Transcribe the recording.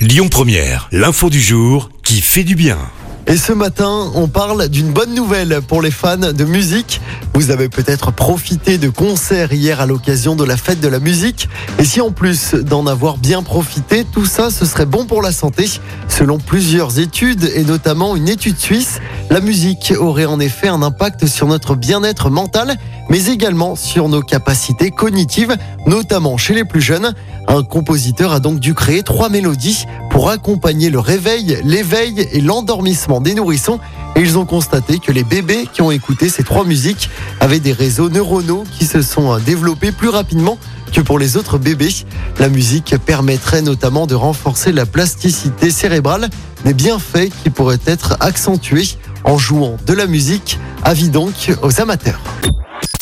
Lyon Première, l'info du jour qui fait du bien. Et ce matin, on parle d'une bonne nouvelle pour les fans de musique. Vous avez peut-être profité de concerts hier à l'occasion de la fête de la musique. Et si en plus d'en avoir bien profité, tout ça, ce serait bon pour la santé. Selon plusieurs études, et notamment une étude suisse, la musique aurait en effet un impact sur notre bien-être mental, mais également sur nos capacités cognitives, notamment chez les plus jeunes. Un compositeur a donc dû créer trois mélodies pour accompagner le réveil, l'éveil et l'endormissement des nourrissons. Et ils ont constaté que les bébés qui ont écouté ces trois musiques avaient des réseaux neuronaux qui se sont développés plus rapidement que pour les autres bébés. La musique permettrait notamment de renforcer la plasticité cérébrale, des bienfaits qui pourraient être accentués en jouant de la musique. Avis donc aux amateurs.